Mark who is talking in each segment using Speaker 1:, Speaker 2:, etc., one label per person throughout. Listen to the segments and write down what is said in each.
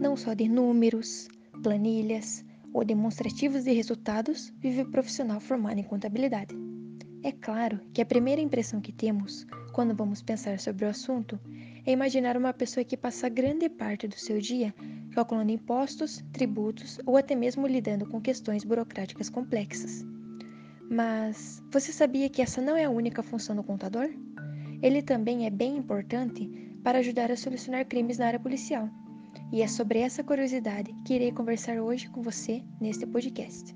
Speaker 1: Não só de números, planilhas ou demonstrativos de resultados vive o profissional formado em contabilidade. É claro que a primeira impressão que temos quando vamos pensar sobre o assunto é imaginar uma pessoa que passa grande parte do seu dia calculando impostos, tributos ou até mesmo lidando com questões burocráticas complexas. Mas você sabia que essa não é a única função do contador? Ele também é bem importante para ajudar a solucionar crimes na área policial. E é sobre essa curiosidade que irei conversar hoje com você neste podcast.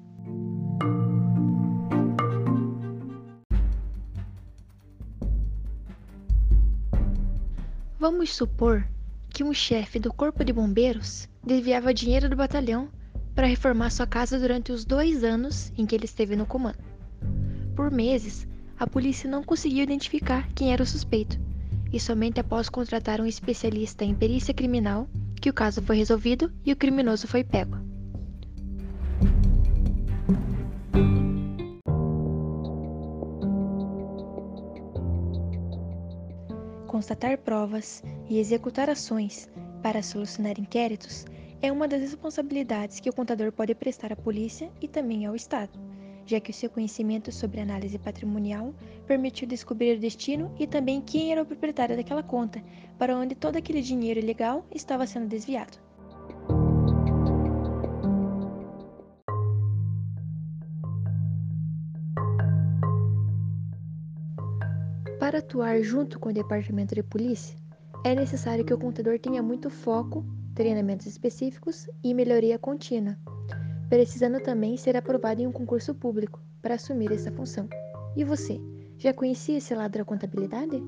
Speaker 1: Vamos supor que um chefe do Corpo de Bombeiros desviava dinheiro do batalhão para reformar sua casa durante os dois anos em que ele esteve no comando. Por meses, a polícia não conseguiu identificar quem era o suspeito, e somente após contratar um especialista em perícia criminal que o caso foi resolvido e o criminoso foi pego. Constatar provas e executar ações para solucionar inquéritos é uma das responsabilidades que o contador pode prestar à polícia e também ao Estado, já que o seu conhecimento sobre análise patrimonial permitiu descobrir o destino e também quem era o proprietário daquela conta, para onde todo aquele dinheiro ilegal estava sendo desviado. Para atuar junto com o departamento de polícia, é necessário que o contador tenha muito foco, treinamentos específicos e melhoria contínua, precisando também ser aprovado em um concurso público para assumir essa função. E você, já conhecia esse lado da contabilidade?